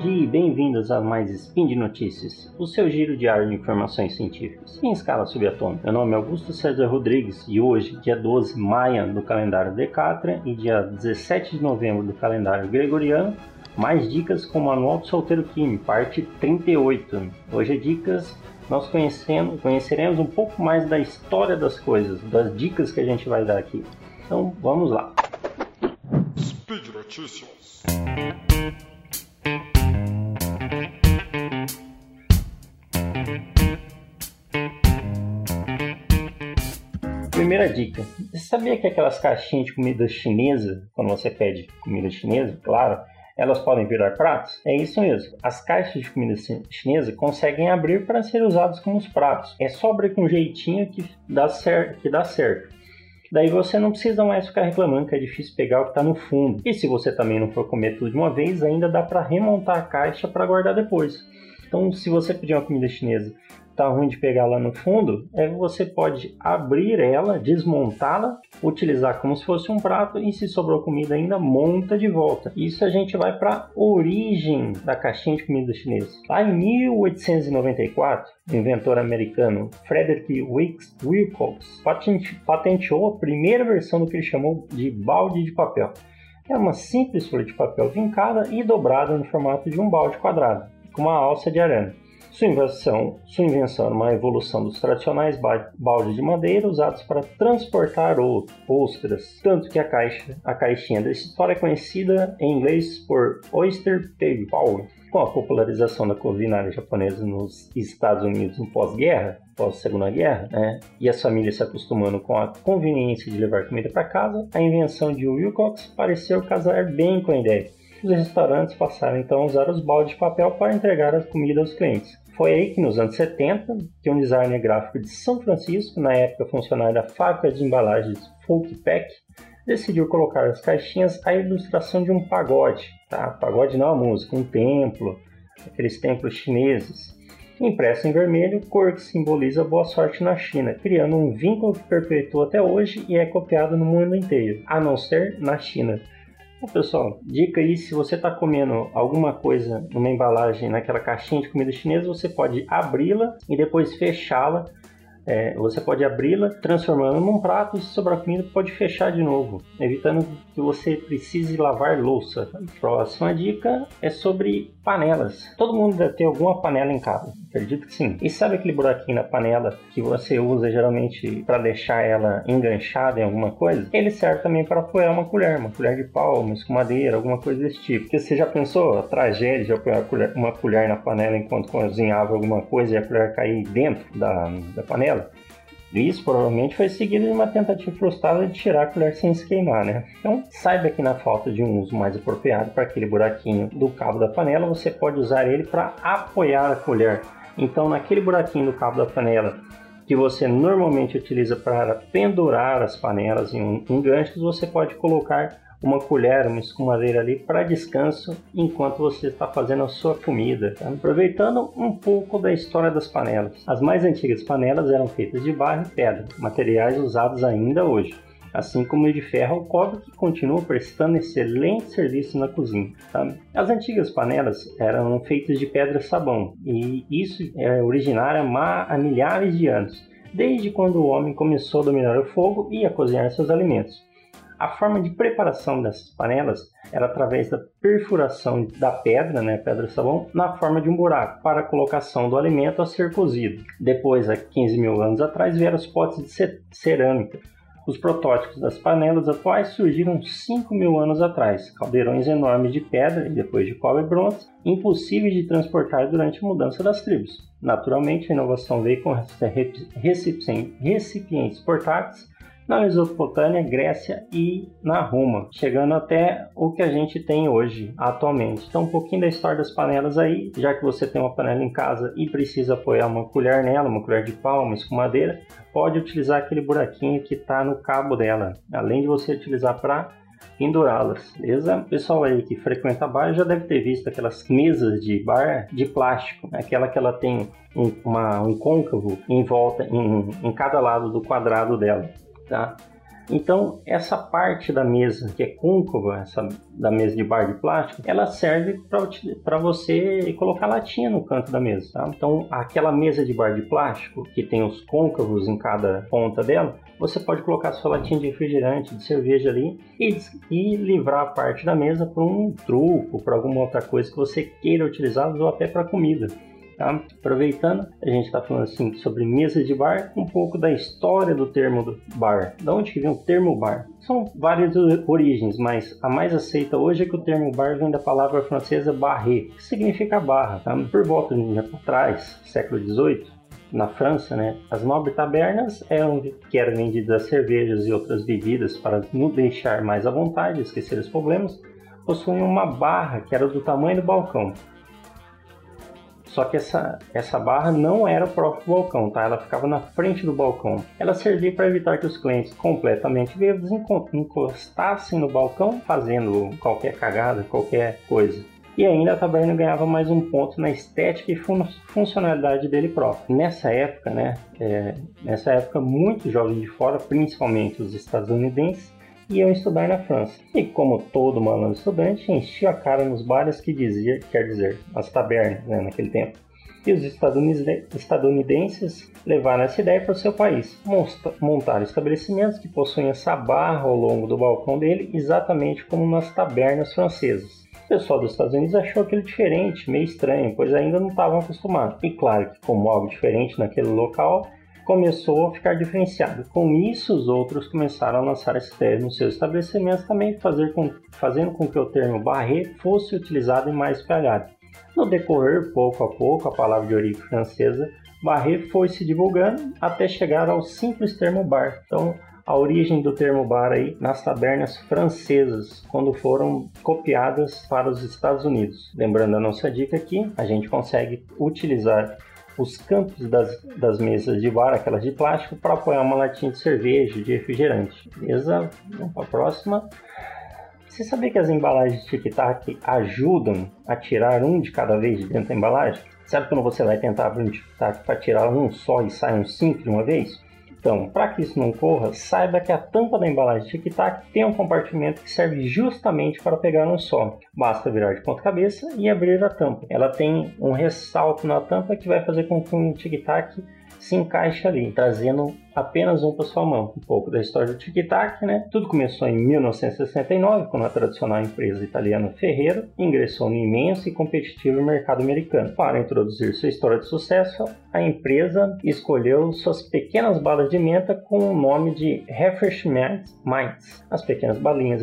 dia e bem-vindos a mais Spin de Notícias, o seu giro diário de informações científicas em escala subatômica. Meu nome é Augusto César Rodrigues e hoje, dia 12 de maio do calendário Decatra e dia 17 de novembro do calendário Gregoriano, mais dicas com o Manual do Solteiro Kim, parte 38. Hoje é dicas nós conhecendo, conheceremos um pouco mais da história das coisas, das dicas que a gente vai dar aqui. Então vamos lá. Speed Notícias. Primeira dica: você sabia que aquelas caixinhas de comida chinesa, quando você pede comida chinesa, claro, elas podem virar pratos? É isso mesmo. As caixas de comida chinesa conseguem abrir para ser usadas como os pratos. É só abrir com jeitinho que dá, certo, que dá certo. Daí você não precisa mais ficar reclamando que é difícil pegar o que está no fundo. E se você também não for comer tudo de uma vez, ainda dá para remontar a caixa para guardar depois. Então, se você pedir uma comida chinesa tá ruim de pegar lá no fundo, é você pode abrir ela, desmontá-la, utilizar como se fosse um prato e se sobrou comida ainda, monta de volta. Isso a gente vai para origem da caixinha de comida chinesa. Lá em 1894, o inventor americano Frederick Wilcox patenteou a primeira versão do que ele chamou de balde de papel. É uma simples folha de papel vincada e dobrada no formato de um balde quadrado, com uma alça de arame. Sua invenção, sua invenção era uma evolução dos tradicionais baldes de madeira usados para transportar ostras, tanto que a, caixa, a caixinha dessa história é conhecida em inglês por Oyster Paper. Com a popularização da culinária japonesa nos Estados Unidos no pós-guerra, pós-segunda guerra, né, e as famílias se acostumando com a conveniência de levar comida para casa, a invenção de Wilcox pareceu casar bem com a ideia. Os restaurantes passaram então a usar os baldes de papel para entregar a comida aos clientes. Foi aí que, nos anos 70, que um designer gráfico de São Francisco, na época funcionário da fábrica de embalagens Folk Pack, decidiu colocar as caixinhas à ilustração de um pagode. Tá? Pagode não é uma música, um templo, aqueles templos chineses. Impresso em vermelho, cor que simboliza boa sorte na China, criando um vínculo que perpetua até hoje e é copiado no mundo inteiro, a não ser na China. Bom, pessoal, dica aí, se você está comendo alguma coisa numa embalagem, naquela caixinha de comida chinesa, você pode abri-la e depois fechá-la é, você pode abri-la, transformando num prato e se sobrar comida pode fechar de novo, evitando que você precise lavar louça. Próxima dica é sobre panelas. Todo mundo deve ter alguma panela em casa, acredito que sim. E sabe aquele buraquinho na panela que você usa geralmente para deixar ela enganchada em alguma coisa? Ele serve também para apoiar uma colher, uma colher de pau, uma escumadeira, alguma coisa desse tipo. Porque você já pensou a tragédia de apoiar uma colher na panela enquanto cozinhava alguma coisa e a colher cair dentro da, da panela? Isso provavelmente foi seguido de uma tentativa frustrada de tirar a colher sem se queimar, né? Então, saiba que na falta de um uso mais apropriado para aquele buraquinho do cabo da panela, você pode usar ele para apoiar a colher. Então, naquele buraquinho do cabo da panela que você normalmente utiliza para pendurar as panelas em em ganchos, você pode colocar uma colher, uma escumadeira ali para descanso enquanto você está fazendo a sua comida. Tá? Aproveitando um pouco da história das panelas. As mais antigas panelas eram feitas de barro e pedra, materiais usados ainda hoje assim como o de ferro ou cobre, que continua prestando excelente serviço na cozinha. Tá? As antigas panelas eram feitas de pedra-sabão, e isso é originário há milhares de anos, desde quando o homem começou a dominar o fogo e a cozinhar seus alimentos. A forma de preparação dessas panelas era através da perfuração da pedra, né, pedra-sabão, na forma de um buraco para a colocação do alimento a ser cozido. Depois, há 15 mil anos atrás, vieram os potes de cerâmica. Os protótipos das panelas atuais surgiram 5 mil anos atrás, caldeirões enormes de pedra e depois de cobre e bronze, impossíveis de transportar durante a mudança das tribos. Naturalmente, a inovação veio com recipientes portáteis na Mesopotâmia, Grécia e na Roma, chegando até o que a gente tem hoje, atualmente. Então, um pouquinho da história das panelas aí, já que você tem uma panela em casa e precisa apoiar uma colher nela, uma colher de pau, uma escumadeira, pode utilizar aquele buraquinho que está no cabo dela, além de você utilizar para pendurá-las, beleza? O pessoal aí que frequenta bar já deve ter visto aquelas mesas de bar de plástico, né? aquela que ela tem um, uma, um côncavo em volta, em, em cada lado do quadrado dela tá? Então, essa parte da mesa que é côncava, essa da mesa de bar de plástico, ela serve para você colocar latinha no canto da mesa. Tá? Então, aquela mesa de bar de plástico que tem os côncavos em cada ponta dela, você pode colocar sua latinha de refrigerante, de cerveja ali e, e livrar a parte da mesa para um truco, para alguma outra coisa que você queira utilizar ou até para comida. Tá? Aproveitando, a gente está falando assim sobre mesa de bar, um pouco da história do termo do bar. Da onde que vem o termo bar? São várias origens, mas a mais aceita hoje é que o termo bar vem da palavra francesa barré, que significa barra. Tá? Por volta de um século XVIII, na França, né, as nobres tabernas eram que eram vendidas cervejas e outras bebidas para nos deixar mais à vontade, esquecer os problemas, possuíam uma barra que era do tamanho do balcão. Só que essa, essa barra não era o próprio balcão, tá? Ela ficava na frente do balcão. Ela servia para evitar que os clientes completamente bêbados encostassem no balcão fazendo qualquer cagada, qualquer coisa. E ainda a taberna ganhava mais um ponto na estética e fun funcionalidade dele próprio. Nessa época, né? É, nessa época, muitos jovens de fora, principalmente os estadunidenses, iam estudar na França. E como todo malandro estudante, enchia a cara nos bares que dizia, quer dizer, as tabernas, né, naquele tempo. E os estadunidenses levaram essa ideia para o seu país. Montaram estabelecimentos que possuem essa barra ao longo do balcão dele, exatamente como nas tabernas francesas. O pessoal dos Estados Unidos achou aquilo diferente, meio estranho, pois ainda não estavam acostumados. E claro que, como algo diferente naquele local, começou a ficar diferenciado. Com isso, os outros começaram a lançar esse termo nos seus estabelecimentos, também fazer com, fazendo com que o termo barré fosse utilizado em mais espalhado. No decorrer, pouco a pouco, a palavra de origem francesa barré foi se divulgando até chegar ao simples termo bar. Então, a origem do termo bar aí nas tabernas francesas, quando foram copiadas para os Estados Unidos. Lembrando a nossa dica aqui, a gente consegue utilizar os campos das, das mesas de bar, aquelas de plástico, para apoiar uma latinha de cerveja, de refrigerante. Beleza? Vamos para a próxima. Você sabia que as embalagens de tic-tac ajudam a tirar um de cada vez de dentro da embalagem? Sabe quando você vai tentar abrir um tic-tac para tirar um só e sai um cinco de uma vez? Então, para que isso não ocorra, saiba que a tampa da embalagem Tic Tac tem um compartimento que serve justamente para pegar um só. Basta virar de ponta cabeça e abrir a tampa. Ela tem um ressalto na tampa que vai fazer com que o Tic Tac se encaixe ali, trazendo apenas um para sua mão. Um pouco da história do Tic Tac, né? Tudo começou em 1969, quando a tradicional empresa italiana Ferreiro ingressou no imenso e competitivo mercado americano. Para introduzir sua história de sucesso, a empresa escolheu suas pequenas balas de menta com o nome de Refreshment Mints. As pequenas balinhas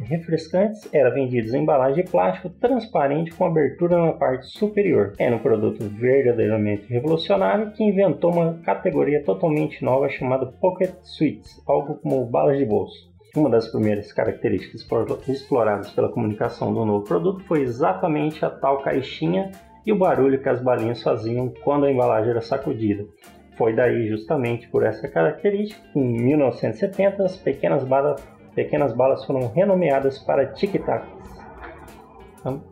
refrescantes eram vendidas em embalagem de plástico transparente com abertura na parte superior. Era um produto verdadeiramente revolucionário que inventou uma categoria totalmente nova chamada Pocket Sweets, algo como balas de bolso. Uma das primeiras características exploradas pela comunicação do novo produto foi exatamente a tal caixinha e o barulho que as balinhas faziam quando a embalagem era sacudida. Foi daí, justamente por essa característica, que em 1970 as pequenas balas, pequenas balas foram renomeadas para tic-tacs. Então,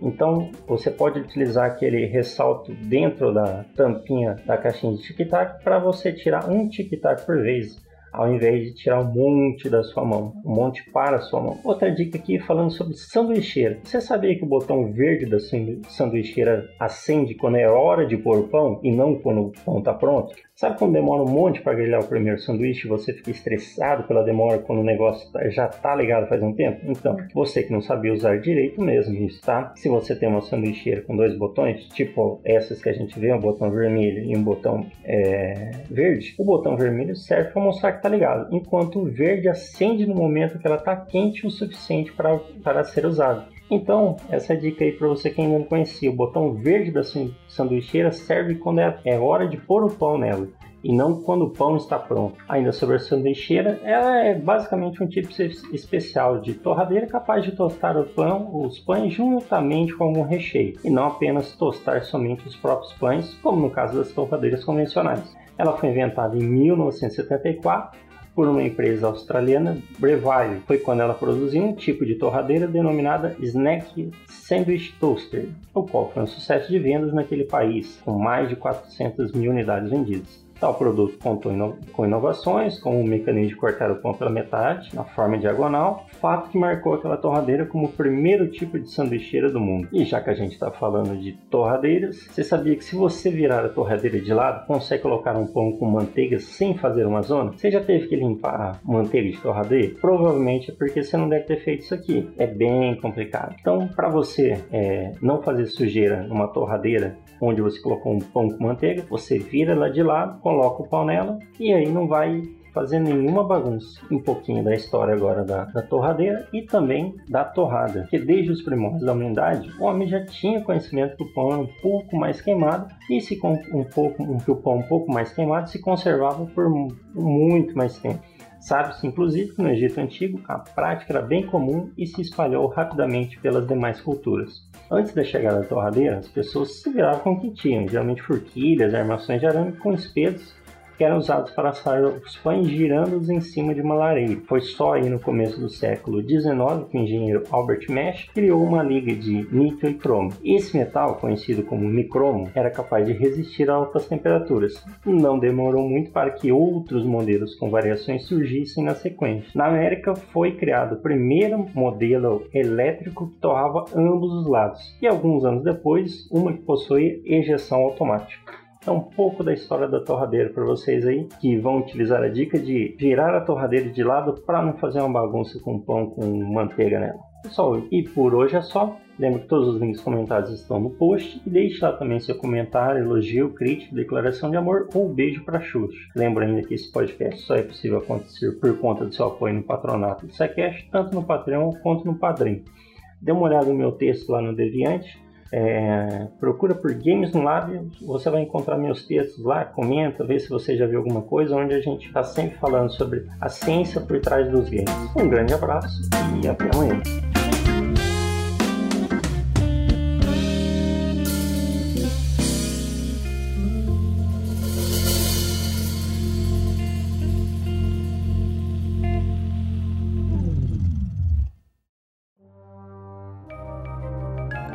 então, você pode utilizar aquele ressalto dentro da tampinha da caixinha de tic-tac para você tirar um tic-tac por vez ao invés de tirar um monte da sua mão, um monte para a sua mão. Outra dica aqui falando sobre sanduicheira. Você sabia que o botão verde da sanduicheira acende quando é hora de pôr o pão e não quando o pão está pronto? Sabe quando demora um monte para grelhar o primeiro sanduíche e você fica estressado pela demora quando o negócio tá, já está ligado faz um tempo? Então, você que não sabia usar direito mesmo isso, tá? Se você tem uma sanduicheira com dois botões, tipo essas que a gente vê, um botão vermelho e um botão é, verde, o botão vermelho serve para mostrar que está ligado, enquanto o verde acende no momento que ela está quente o suficiente para, para ser usado. Então, essa dica aí para você que ainda não conhecia, o botão verde da sanduicheira serve quando é, é hora de pôr o pão nela e não quando o pão está pronto. Ainda sobre a sanduicheira, ela é basicamente um tipo especial de torradeira capaz de tostar o pão, os pães juntamente com algum recheio, e não apenas tostar somente os próprios pães, como no caso das torradeiras convencionais. Ela foi inventada em 1974 por uma empresa australiana, Breville. Foi quando ela produziu um tipo de torradeira denominada Snack Sandwich Toaster, o qual foi um sucesso de vendas naquele país, com mais de 400 mil unidades vendidas. Tal produto contou com inovações, como o mecanismo de cortar o pão pela metade, na forma diagonal, fato que marcou aquela torradeira como o primeiro tipo de sanduicheira do mundo. E já que a gente está falando de torradeiras, você sabia que se você virar a torradeira de lado, consegue colocar um pão com manteiga sem fazer uma zona? Você já teve que limpar manteiga de torradeira? Provavelmente é porque você não deve ter feito isso aqui. É bem complicado. Então, para você é, não fazer sujeira numa torradeira onde você colocou um pão com manteiga, você vira ela de lado, coloca o pão nela e aí não vai fazer nenhuma bagunça. Um pouquinho da história agora da, da torradeira e também da torrada, que desde os primórdios da humanidade, o homem já tinha conhecimento que o pão era um pouco mais queimado e se com um pouco, que o pão um pouco mais queimado se conservava por muito mais tempo. Sabe-se, inclusive, que no Egito Antigo a prática era bem comum e se espalhou rapidamente pelas demais culturas. Antes da chegada da torradeira, as pessoas se viravam com o que tinham, geralmente forquilhas, armações de arame com espetos que eram usados para assar os pães girando-os em cima de uma lareira. Foi só aí no começo do século XIX que o engenheiro Albert Mesh criou uma liga de níquel e cromo. Esse metal, conhecido como micromo, era capaz de resistir a altas temperaturas. Não demorou muito para que outros modelos com variações surgissem na sequência. Na América foi criado o primeiro modelo elétrico que torrava ambos os lados, e alguns anos depois, uma que possui ejeção automática. Então, um pouco da história da torradeira para vocês aí que vão utilizar a dica de virar a torradeira de lado para não fazer uma bagunça com pão com manteiga nela. Pessoal, e por hoje é só. Lembra que todos os links comentados estão no post e deixe lá também seu comentário, elogio, crítica, declaração de amor ou beijo para Xuxa. Lembra ainda que esse podcast só é possível acontecer por conta do seu apoio no patronato do Sequest, tanto no Patreon quanto no Padrim. Dê uma olhada no meu texto lá no Deviante é, procura por Games no Lab, você vai encontrar meus textos lá, comenta, vê se você já viu alguma coisa, onde a gente está sempre falando sobre a ciência por trás dos games. Um grande abraço e até amanhã.